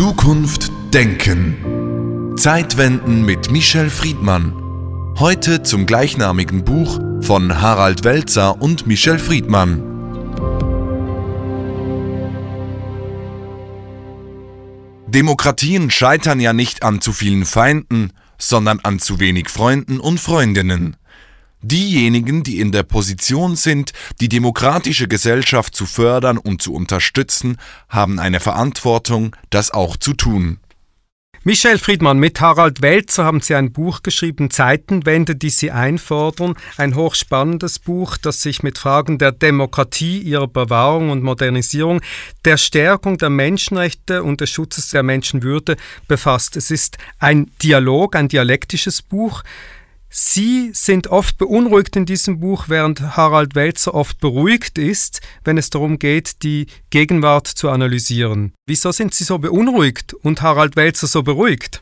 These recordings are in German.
Zukunft denken. Zeitwenden mit Michel Friedmann. Heute zum gleichnamigen Buch von Harald Welzer und Michel Friedmann. Demokratien scheitern ja nicht an zu vielen Feinden, sondern an zu wenig Freunden und Freundinnen. Diejenigen, die in der Position sind, die demokratische Gesellschaft zu fördern und zu unterstützen, haben eine Verantwortung, das auch zu tun. Michel Friedmann, mit Harald Welzer haben Sie ein Buch geschrieben, Zeitenwende, die Sie einfordern. Ein hochspannendes Buch, das sich mit Fragen der Demokratie, ihrer Bewahrung und Modernisierung, der Stärkung der Menschenrechte und des Schutzes der Menschenwürde befasst. Es ist ein Dialog, ein dialektisches Buch. Sie sind oft beunruhigt in diesem Buch, während Harald Welzer oft beruhigt ist, wenn es darum geht, die Gegenwart zu analysieren. Wieso sind Sie so beunruhigt und Harald Welzer so beruhigt?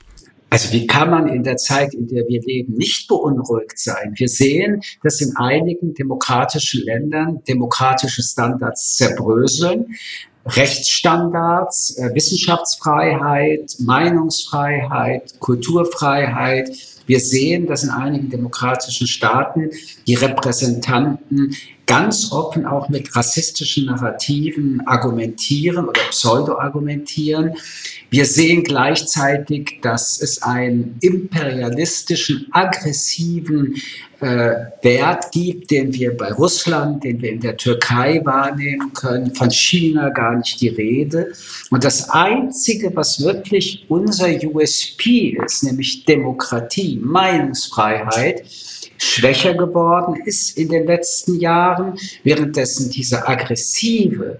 Also wie kann man in der Zeit, in der wir leben, nicht beunruhigt sein? Wir sehen, dass in einigen demokratischen Ländern demokratische Standards zerbröseln. Rechtsstandards, äh, Wissenschaftsfreiheit, Meinungsfreiheit, Kulturfreiheit wir sehen, dass in einigen demokratischen Staaten die Repräsentanten ganz offen auch mit rassistischen Narrativen argumentieren oder pseudo-argumentieren. Wir sehen gleichzeitig, dass es einen imperialistischen, aggressiven äh, Wert gibt, den wir bei Russland, den wir in der Türkei wahrnehmen können, von China gar nicht die Rede. Und das Einzige, was wirklich unser USP ist, nämlich Demokratie, Meinungsfreiheit, schwächer geworden ist in den letzten Jahren, währenddessen diese aggressive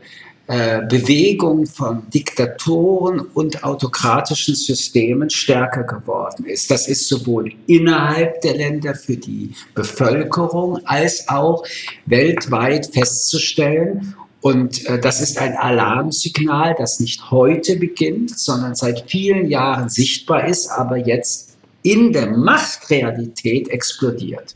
äh, Bewegung von Diktatoren und autokratischen Systemen stärker geworden ist. Das ist sowohl innerhalb der Länder für die Bevölkerung als auch weltweit festzustellen. Und äh, das ist ein Alarmsignal, das nicht heute beginnt, sondern seit vielen Jahren sichtbar ist, aber jetzt in der Machtrealität explodiert.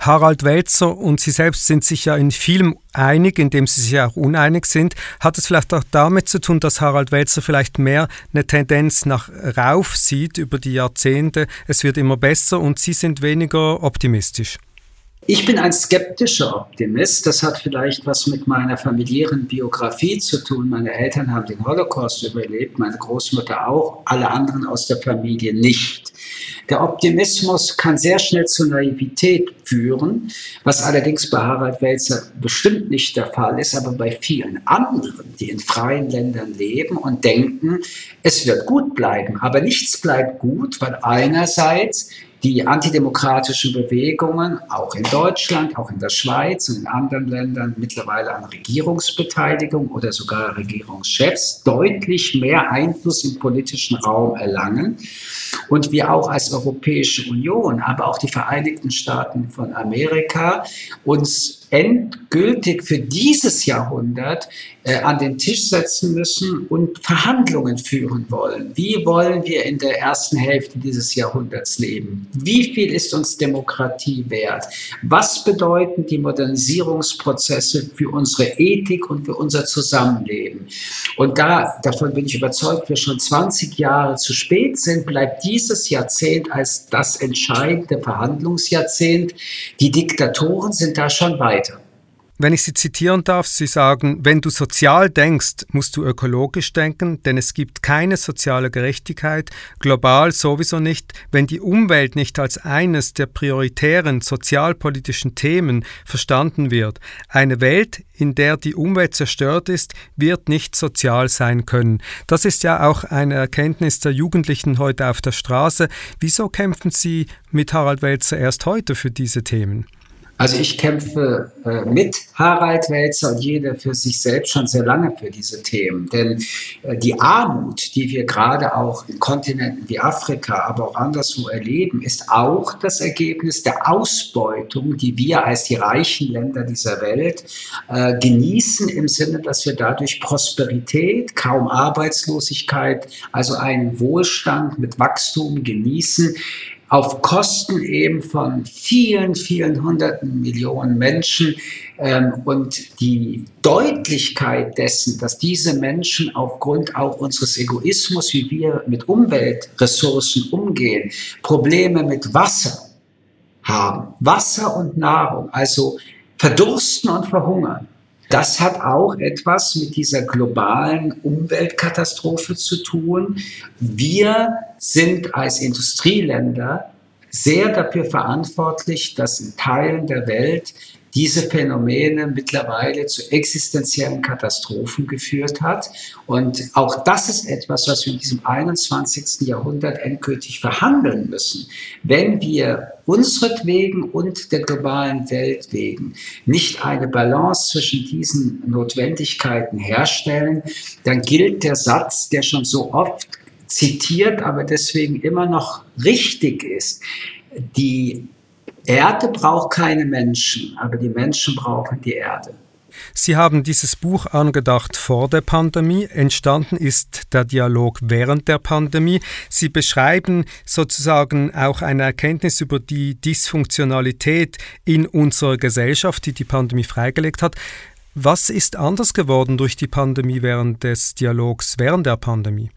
Harald Welzer und Sie selbst sind sich ja in vielem einig, indem Sie sich auch uneinig sind. Hat es vielleicht auch damit zu tun, dass Harald Welzer vielleicht mehr eine Tendenz nach rauf sieht über die Jahrzehnte? Es wird immer besser und Sie sind weniger optimistisch. Ich bin ein skeptischer Optimist. Das hat vielleicht was mit meiner familiären Biografie zu tun. Meine Eltern haben den Holocaust überlebt, meine Großmutter auch, alle anderen aus der Familie nicht. Der Optimismus kann sehr schnell zur Naivität führen, was allerdings bei Harald Welzer bestimmt nicht der Fall ist, aber bei vielen anderen, die in freien Ländern leben und denken, es wird gut bleiben. Aber nichts bleibt gut, weil einerseits die antidemokratischen Bewegungen auch in Deutschland, auch in der Schweiz und in anderen Ländern mittlerweile an Regierungsbeteiligung oder sogar Regierungschefs deutlich mehr Einfluss im politischen Raum erlangen. Und wir auch als Europäische Union, aber auch die Vereinigten Staaten von Amerika uns endgültig für dieses Jahrhundert äh, an den Tisch setzen müssen und Verhandlungen führen wollen. Wie wollen wir in der ersten Hälfte dieses Jahrhunderts leben? Wie viel ist uns Demokratie wert? Was bedeuten die Modernisierungsprozesse für unsere Ethik und für unser Zusammenleben? Und da, davon bin ich überzeugt, wir schon 20 Jahre zu spät sind, bleibt dieses Jahrzehnt als das entscheidende Verhandlungsjahrzehnt. Die Diktatoren sind da schon weit. Wenn ich Sie zitieren darf, Sie sagen, wenn du sozial denkst, musst du ökologisch denken, denn es gibt keine soziale Gerechtigkeit, global sowieso nicht, wenn die Umwelt nicht als eines der prioritären sozialpolitischen Themen verstanden wird. Eine Welt, in der die Umwelt zerstört ist, wird nicht sozial sein können. Das ist ja auch eine Erkenntnis der Jugendlichen heute auf der Straße. Wieso kämpfen Sie mit Harald Welzer erst heute für diese Themen? Also ich kämpfe äh, mit Harald Welzer und jeder für sich selbst schon sehr lange für diese Themen. Denn äh, die Armut, die wir gerade auch in Kontinenten wie Afrika, aber auch anderswo erleben, ist auch das Ergebnis der Ausbeutung, die wir als die reichen Länder dieser Welt äh, genießen, im Sinne, dass wir dadurch Prosperität, kaum Arbeitslosigkeit, also einen Wohlstand mit Wachstum genießen, auf Kosten eben von vielen, vielen hunderten Millionen Menschen. Ähm, und die Deutlichkeit dessen, dass diese Menschen aufgrund auch unseres Egoismus, wie wir mit Umweltressourcen umgehen, Probleme mit Wasser haben, Wasser und Nahrung, also verdursten und verhungern. Das hat auch etwas mit dieser globalen Umweltkatastrophe zu tun. Wir sind als Industrieländer sehr dafür verantwortlich, dass in Teilen der Welt diese Phänomene mittlerweile zu existenziellen Katastrophen geführt hat. Und auch das ist etwas, was wir in diesem 21. Jahrhundert endgültig verhandeln müssen. Wenn wir unseretwegen und der globalen Welt wegen nicht eine Balance zwischen diesen Notwendigkeiten herstellen, dann gilt der Satz, der schon so oft zitiert, aber deswegen immer noch richtig ist. Die Erde braucht keine Menschen, aber die Menschen brauchen die Erde. Sie haben dieses Buch angedacht vor der Pandemie. Entstanden ist der Dialog während der Pandemie. Sie beschreiben sozusagen auch eine Erkenntnis über die Dysfunktionalität in unserer Gesellschaft, die die Pandemie freigelegt hat. Was ist anders geworden durch die Pandemie während des Dialogs während der Pandemie?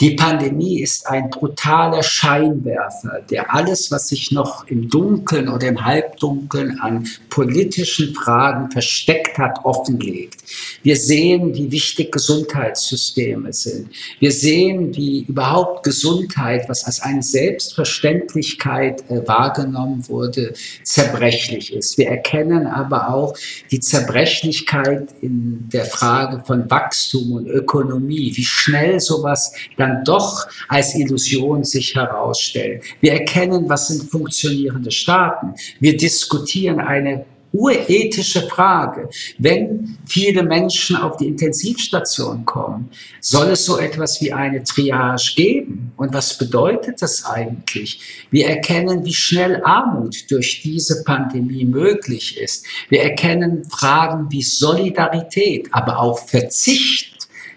Die Pandemie ist ein brutaler Scheinwerfer, der alles, was sich noch im Dunkeln oder im Halbdunkeln an politischen Fragen versteckt hat, offenlegt. Wir sehen, wie wichtig Gesundheitssysteme sind. Wir sehen, wie überhaupt Gesundheit, was als eine Selbstverständlichkeit äh, wahrgenommen wurde, zerbrechlich ist. Wir erkennen aber auch die Zerbrechlichkeit in der Frage von Wachstum und Ökonomie, wie schnell sowas dann dann doch als Illusion sich herausstellen. Wir erkennen, was sind funktionierende Staaten. Wir diskutieren eine urethische Frage. Wenn viele Menschen auf die Intensivstation kommen, soll es so etwas wie eine Triage geben? Und was bedeutet das eigentlich? Wir erkennen, wie schnell Armut durch diese Pandemie möglich ist. Wir erkennen Fragen wie Solidarität, aber auch Verzicht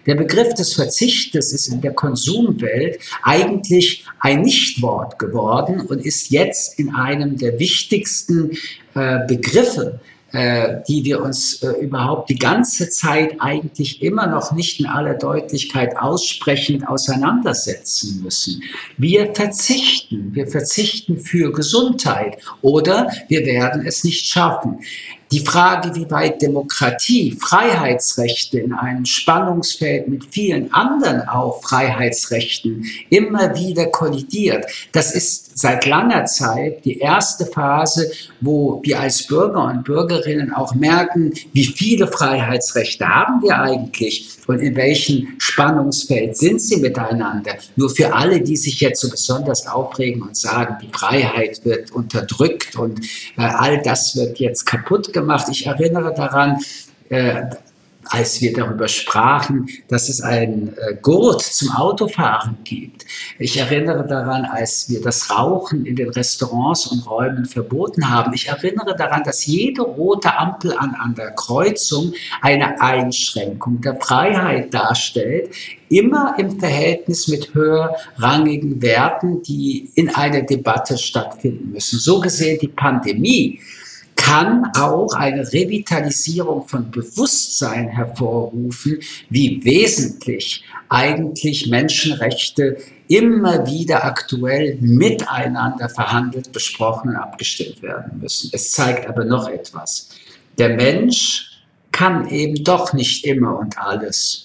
der Begriff des Verzichtes ist in der Konsumwelt eigentlich ein Nichtwort geworden und ist jetzt in einem der wichtigsten äh, Begriffe äh, die wir uns äh, überhaupt die ganze Zeit eigentlich immer noch nicht in aller Deutlichkeit aussprechend auseinandersetzen müssen. Wir verzichten, wir verzichten für Gesundheit oder wir werden es nicht schaffen. Die Frage, wie weit Demokratie, Freiheitsrechte in einem Spannungsfeld mit vielen anderen auch Freiheitsrechten immer wieder kollidiert, das ist seit langer Zeit die erste Phase, wo wir als Bürger und Bürgerinnen auch merken, wie viele Freiheitsrechte haben wir eigentlich und in welchem Spannungsfeld sind sie miteinander. Nur für alle, die sich jetzt so besonders aufregen und sagen, die Freiheit wird unterdrückt und äh, all das wird jetzt kaputt gemacht. Ich erinnere daran, äh, als wir darüber sprachen, dass es einen äh, Gurt zum Autofahren gibt. Ich erinnere daran, als wir das Rauchen in den Restaurants und Räumen verboten haben. Ich erinnere daran, dass jede rote Ampel an, an der Kreuzung eine Einschränkung der Freiheit darstellt, immer im Verhältnis mit höherrangigen Werten, die in einer Debatte stattfinden müssen. So gesehen die Pandemie kann auch eine Revitalisierung von Bewusstsein hervorrufen, wie wesentlich eigentlich Menschenrechte immer wieder aktuell miteinander verhandelt, besprochen und abgestimmt werden müssen. Es zeigt aber noch etwas. Der Mensch kann eben doch nicht immer und alles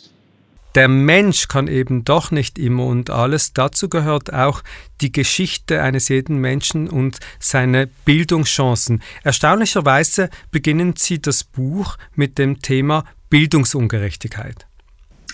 der Mensch kann eben doch nicht immer und alles. Dazu gehört auch die Geschichte eines jeden Menschen und seine Bildungschancen. Erstaunlicherweise beginnen Sie das Buch mit dem Thema Bildungsungerechtigkeit.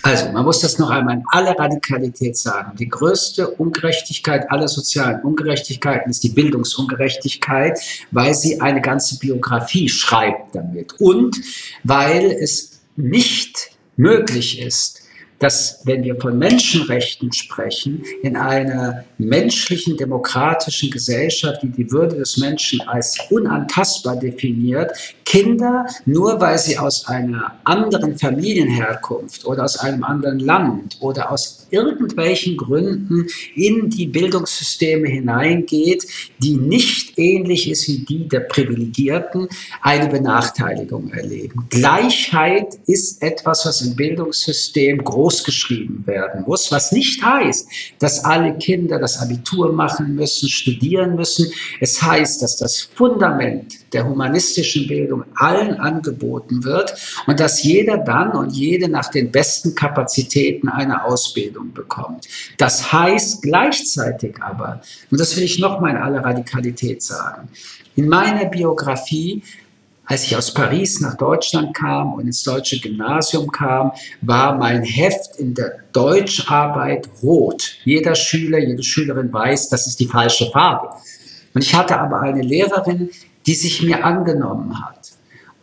Also, man muss das noch einmal in aller Radikalität sagen. Die größte Ungerechtigkeit aller sozialen Ungerechtigkeiten ist die Bildungsungerechtigkeit, weil sie eine ganze Biografie schreibt damit und weil es nicht möglich ist, dass wenn wir von Menschenrechten sprechen, in einer menschlichen, demokratischen Gesellschaft, die die Würde des Menschen als unantastbar definiert, Kinder, nur weil sie aus einer anderen Familienherkunft oder aus einem anderen Land oder aus irgendwelchen Gründen in die Bildungssysteme hineingeht, die nicht ähnlich ist wie die der Privilegierten, eine Benachteiligung erleben. Gleichheit ist etwas, was im Bildungssystem großgeschrieben werden muss, was nicht heißt, dass alle Kinder das Abitur machen müssen, studieren müssen. Es heißt, dass das Fundament der humanistischen Bildung allen angeboten wird und dass jeder dann und jede nach den besten Kapazitäten eine Ausbildung bekommt. Das heißt gleichzeitig aber, und das will ich nochmal in aller Radikalität sagen, in meiner Biografie als ich aus Paris nach Deutschland kam und ins deutsche Gymnasium kam, war mein Heft in der Deutscharbeit rot. Jeder Schüler, jede Schülerin weiß, das ist die falsche Farbe. Und ich hatte aber eine Lehrerin, die sich mir angenommen hat.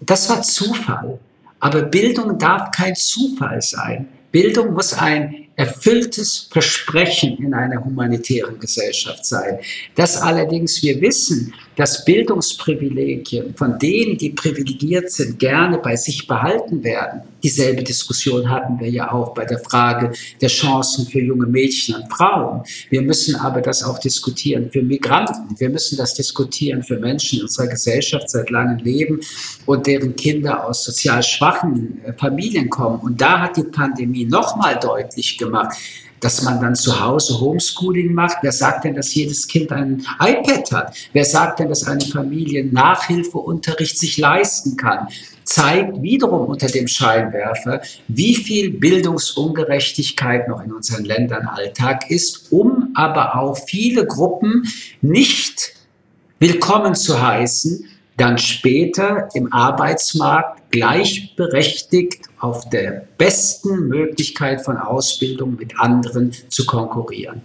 Das war Zufall. Aber Bildung darf kein Zufall sein. Bildung muss ein erfülltes Versprechen in einer humanitären Gesellschaft sein. Dass allerdings wir wissen, dass Bildungsprivilegien von denen, die privilegiert sind, gerne bei sich behalten werden. Dieselbe Diskussion hatten wir ja auch bei der Frage der Chancen für junge Mädchen und Frauen. Wir müssen aber das auch diskutieren für Migranten. Wir müssen das diskutieren für Menschen in unserer Gesellschaft seit langem Leben und deren Kinder aus sozial schwachen äh, Familien kommen. Und da hat die Pandemie nochmal deutlich gemacht, dass man dann zu Hause Homeschooling macht. Wer sagt denn, dass jedes Kind ein iPad hat? Wer sagt denn, dass eine Familie Nachhilfeunterricht sich leisten kann? Zeigt wiederum unter dem Scheinwerfer, wie viel Bildungsungerechtigkeit noch in unseren Ländern Alltag ist, um aber auch viele Gruppen nicht willkommen zu heißen, dann später im Arbeitsmarkt gleichberechtigt auf der besten Möglichkeit von Ausbildung mit anderen zu konkurrieren.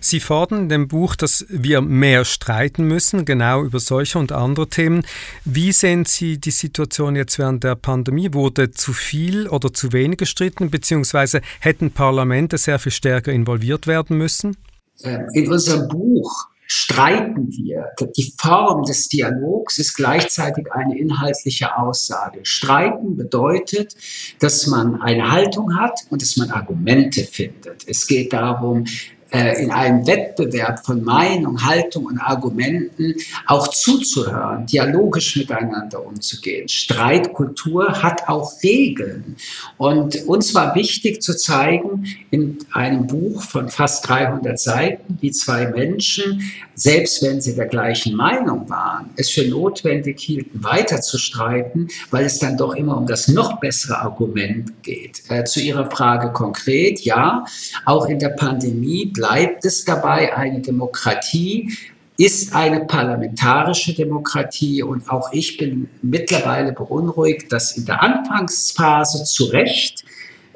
Sie fordern in dem Buch, dass wir mehr streiten müssen, genau über solche und andere Themen. Wie sehen Sie die Situation jetzt während der Pandemie? Wurde zu viel oder zu wenig gestritten, beziehungsweise hätten Parlamente sehr viel stärker involviert werden müssen? Ähm, in unserem Buch streiten wir. Die Form des Dialogs ist gleichzeitig eine inhaltliche Aussage. Streiten bedeutet, dass man eine Haltung hat und dass man Argumente findet. Es geht darum, äh, in einem Wettbewerb von Meinung, Haltung und Argumenten auch zuzuhören, dialogisch miteinander umzugehen. Streitkultur hat auch Regeln. Und uns war wichtig zu zeigen, in einem Buch von fast 300 Seiten, wie zwei Menschen, selbst wenn sie der gleichen Meinung waren, es für notwendig hielten, weiter zu streiten, weil es dann doch immer um das noch bessere Argument geht. Äh, zu Ihrer Frage konkret, ja, auch in der Pandemie bleibt es dabei, eine Demokratie ist eine parlamentarische Demokratie und auch ich bin mittlerweile beunruhigt, dass in der Anfangsphase zu Recht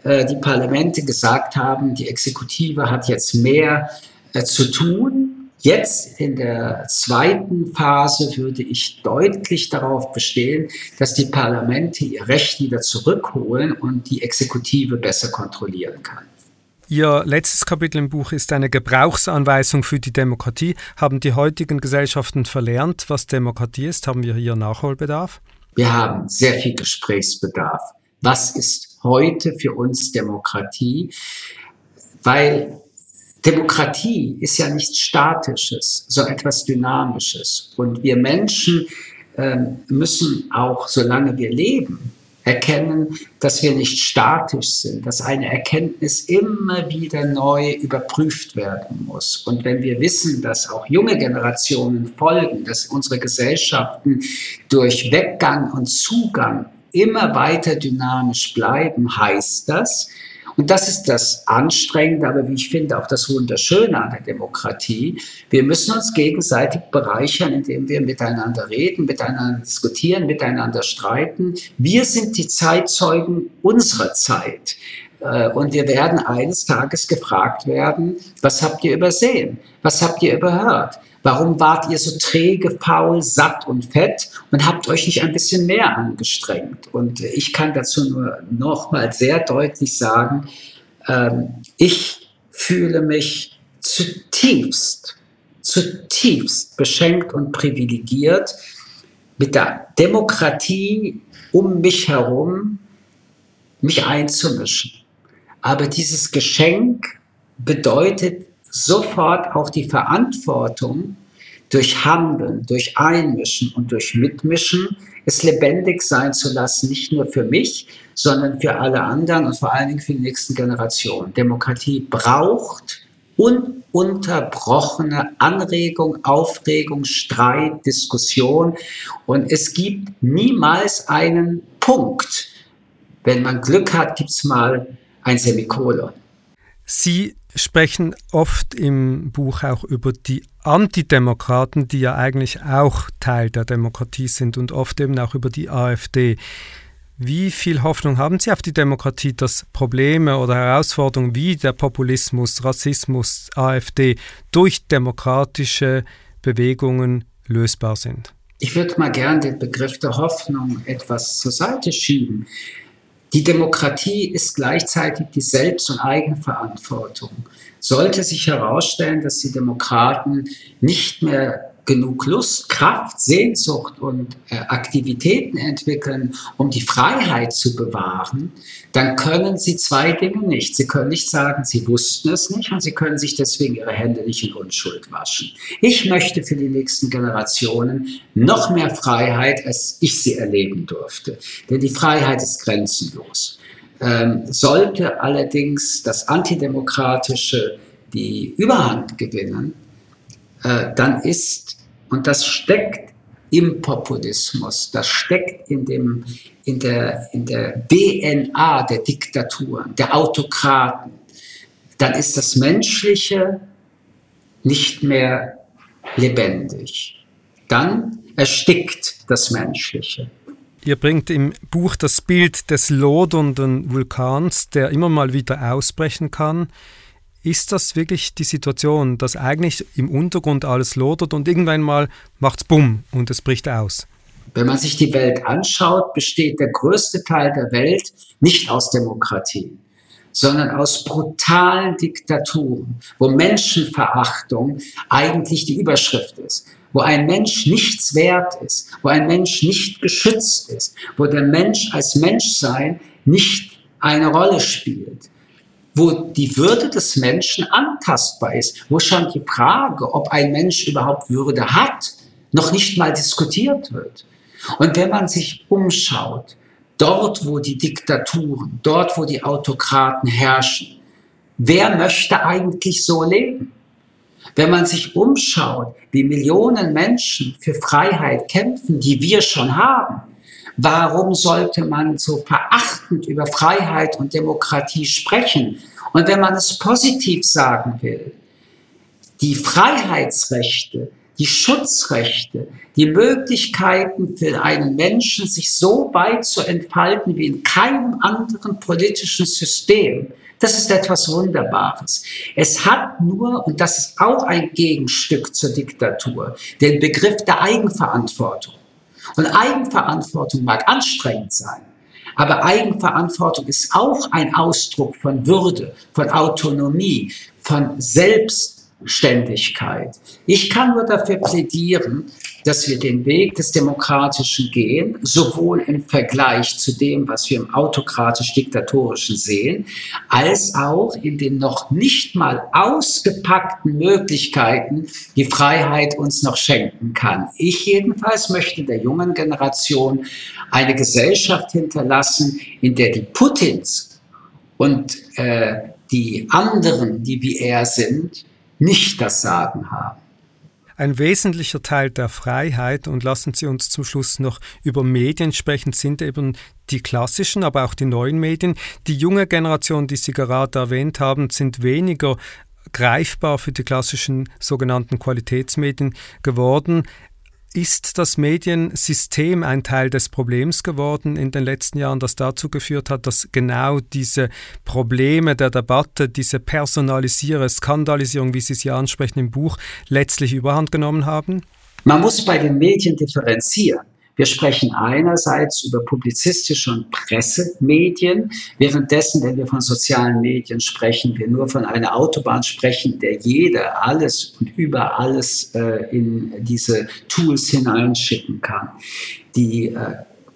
äh, die Parlamente gesagt haben, die Exekutive hat jetzt mehr äh, zu tun. Jetzt in der zweiten Phase würde ich deutlich darauf bestehen, dass die Parlamente ihr Recht wieder zurückholen und die Exekutive besser kontrollieren kann. Ihr letztes Kapitel im Buch ist eine Gebrauchsanweisung für die Demokratie. Haben die heutigen Gesellschaften verlernt, was Demokratie ist? Haben wir hier Nachholbedarf? Wir haben sehr viel Gesprächsbedarf. Was ist heute für uns Demokratie? Weil Demokratie ist ja nichts Statisches, sondern etwas Dynamisches. Und wir Menschen äh, müssen auch, solange wir leben, erkennen, dass wir nicht statisch sind, dass eine Erkenntnis immer wieder neu überprüft werden muss. Und wenn wir wissen, dass auch junge Generationen folgen, dass unsere Gesellschaften durch Weggang und Zugang immer weiter dynamisch bleiben, heißt das, und das ist das Anstrengende, aber wie ich finde auch das Wunderschöne an der Demokratie. Wir müssen uns gegenseitig bereichern, indem wir miteinander reden, miteinander diskutieren, miteinander streiten. Wir sind die Zeitzeugen unserer Zeit. Äh, und wir werden eines Tages gefragt werden, was habt ihr übersehen? Was habt ihr überhört? Warum wart ihr so träge, faul, satt und fett und habt euch nicht ein bisschen mehr angestrengt? Und ich kann dazu nur nochmal sehr deutlich sagen, ähm, ich fühle mich zutiefst, zutiefst beschenkt und privilegiert, mit der Demokratie um mich herum mich einzumischen. Aber dieses Geschenk bedeutet sofort auch die Verantwortung, durch Handeln, durch Einmischen und durch Mitmischen es lebendig sein zu lassen, nicht nur für mich, sondern für alle anderen und vor allen Dingen für die nächsten Generationen. Demokratie braucht ununterbrochene Anregung, Aufregung, Streit, Diskussion und es gibt niemals einen Punkt. Wenn man Glück hat, gibt es mal ein Semikolon. Sie sprechen oft im Buch auch über die Antidemokraten, die ja eigentlich auch Teil der Demokratie sind und oft eben auch über die AfD. Wie viel Hoffnung haben Sie auf die Demokratie, dass Probleme oder Herausforderungen wie der Populismus, Rassismus, AfD durch demokratische Bewegungen lösbar sind? Ich würde mal gern den Begriff der Hoffnung etwas zur Seite schieben. Die Demokratie ist gleichzeitig die Selbst- und Eigenverantwortung. Sollte sich herausstellen, dass die Demokraten nicht mehr genug Lust, Kraft, Sehnsucht und äh, Aktivitäten entwickeln, um die Freiheit zu bewahren, dann können sie zwei Dinge nicht. Sie können nicht sagen, sie wussten es nicht und sie können sich deswegen ihre Hände nicht in Unschuld waschen. Ich möchte für die nächsten Generationen noch mehr Freiheit, als ich sie erleben durfte. Denn die Freiheit ist grenzenlos. Ähm, sollte allerdings das Antidemokratische die Überhand gewinnen, äh, dann ist, und das steckt im Populismus, das steckt in, dem, in, der, in der DNA der Diktaturen, der Autokraten, dann ist das Menschliche nicht mehr lebendig. Dann erstickt das Menschliche. Ihr bringt im Buch das Bild des lodernden Vulkans, der immer mal wieder ausbrechen kann. Ist das wirklich die Situation, dass eigentlich im Untergrund alles lodert und irgendwann mal macht es bumm und es bricht aus? Wenn man sich die Welt anschaut, besteht der größte Teil der Welt nicht aus Demokratie, sondern aus brutalen Diktaturen, wo Menschenverachtung eigentlich die Überschrift ist, wo ein Mensch nichts wert ist, wo ein Mensch nicht geschützt ist, wo der Mensch als Menschsein nicht eine Rolle spielt wo die Würde des Menschen antastbar ist, wo schon die Frage, ob ein Mensch überhaupt Würde hat, noch nicht mal diskutiert wird. Und wenn man sich umschaut, dort wo die Diktaturen, dort wo die Autokraten herrschen, wer möchte eigentlich so leben? Wenn man sich umschaut, wie Millionen Menschen für Freiheit kämpfen, die wir schon haben, Warum sollte man so verachtend über Freiheit und Demokratie sprechen? Und wenn man es positiv sagen will, die Freiheitsrechte, die Schutzrechte, die Möglichkeiten für einen Menschen, sich so weit zu entfalten wie in keinem anderen politischen System, das ist etwas Wunderbares. Es hat nur, und das ist auch ein Gegenstück zur Diktatur, den Begriff der Eigenverantwortung. Und Eigenverantwortung mag anstrengend sein, aber Eigenverantwortung ist auch ein Ausdruck von Würde, von Autonomie, von Selbstständigkeit. Ich kann nur dafür plädieren, dass wir den Weg des Demokratischen gehen, sowohl im Vergleich zu dem, was wir im autokratisch-diktatorischen sehen, als auch in den noch nicht mal ausgepackten Möglichkeiten, die Freiheit uns noch schenken kann. Ich jedenfalls möchte der jungen Generation eine Gesellschaft hinterlassen, in der die Putins und äh, die anderen, die wie er sind, nicht das Sagen haben. Ein wesentlicher Teil der Freiheit, und lassen Sie uns zum Schluss noch über Medien sprechen, sind eben die klassischen, aber auch die neuen Medien. Die junge Generation, die Sie gerade erwähnt haben, sind weniger greifbar für die klassischen sogenannten Qualitätsmedien geworden. Ist das Mediensystem ein Teil des Problems geworden in den letzten Jahren, das dazu geführt hat, dass genau diese Probleme der Debatte, diese Personalisierung, Skandalisierung, wie Sie sie ansprechen im Buch, letztlich überhand genommen haben? Man muss bei den Medien differenzieren. Wir sprechen einerseits über publizistische und Pressemedien, währenddessen, wenn wir von sozialen Medien sprechen, wir nur von einer Autobahn sprechen, der jeder alles und über alles äh, in diese Tools hineinschicken kann. Die äh,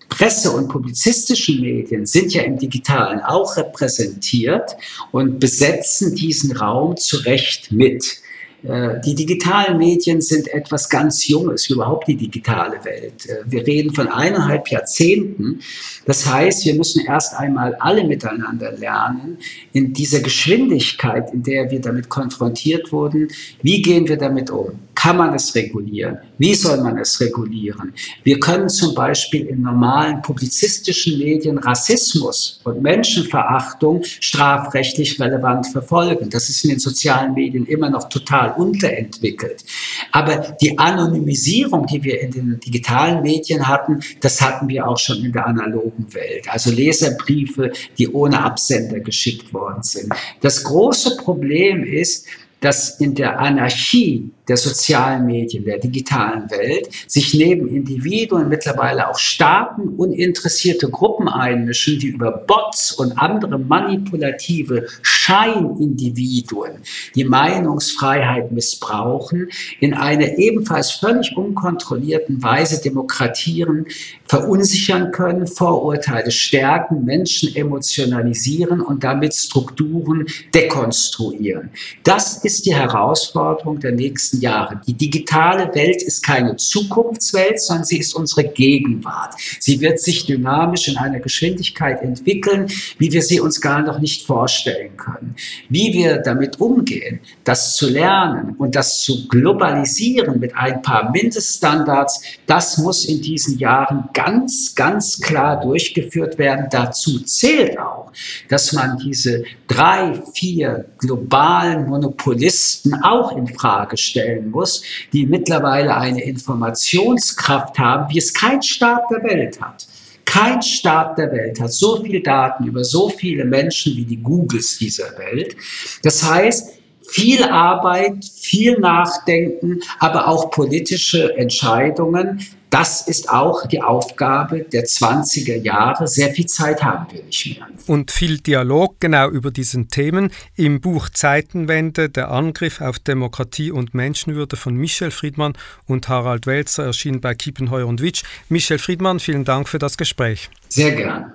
Presse- und publizistischen Medien sind ja im digitalen auch repräsentiert und besetzen diesen Raum zu Recht mit. Äh, die digitalen Medien sind etwas ganz Junges, überhaupt die digitale Welt. Äh, wir reden von eineinhalb Jahrzehnten. Das heißt, wir müssen erst einmal alle miteinander lernen, in dieser Geschwindigkeit, in der wir damit konfrontiert wurden, wie gehen wir damit um? Kann man es regulieren? Wie soll man es regulieren? Wir können zum Beispiel in normalen publizistischen Medien Rassismus und Menschenverachtung strafrechtlich relevant verfolgen. Das ist in den sozialen Medien immer noch total unterentwickelt. Aber die Anonymisierung, die wir in den digitalen Medien hatten, das hatten wir auch schon in der analogen Welt. Also Leserbriefe, die ohne Absender geschickt worden sind. Das große Problem ist, dass in der Anarchie der sozialen Medien, der digitalen Welt, sich neben Individuen mittlerweile auch Staaten und interessierte Gruppen einmischen, die über Bots und andere manipulative Scheinindividuen die Meinungsfreiheit missbrauchen, in einer ebenfalls völlig unkontrollierten Weise Demokratieren verunsichern können, Vorurteile stärken, Menschen emotionalisieren und damit Strukturen dekonstruieren. Das ist die Herausforderung der nächsten nächsten Jahre. Die digitale Welt ist keine Zukunftswelt, sondern sie ist unsere Gegenwart. Sie wird sich dynamisch in einer Geschwindigkeit entwickeln, wie wir sie uns gar noch nicht vorstellen können. Wie wir damit umgehen, das zu lernen und das zu globalisieren mit ein paar Mindeststandards, das muss in diesen Jahren ganz, ganz klar durchgeführt werden. Dazu zählt auch, dass man diese drei, vier globalen Monopolisten auch in Frage stellt stellen muss, die mittlerweile eine Informationskraft haben, wie es kein Staat der Welt hat. Kein Staat der Welt hat so viel Daten über so viele Menschen wie die Googles dieser Welt. Das heißt, viel Arbeit, viel Nachdenken, aber auch politische Entscheidungen. Das ist auch die Aufgabe der 20er Jahre. Sehr viel Zeit haben wir nicht mehr. Und viel Dialog genau über diesen Themen im Buch Zeitenwende, der Angriff auf Demokratie und Menschenwürde von Michel Friedmann und Harald Welzer erschien bei Kiepenheuer und Witsch. Michel Friedmann, vielen Dank für das Gespräch. Sehr gern.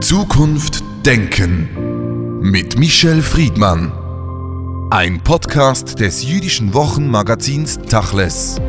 Zukunft denken mit Michel Friedmann. Ein Podcast des jüdischen Wochenmagazins Tachles.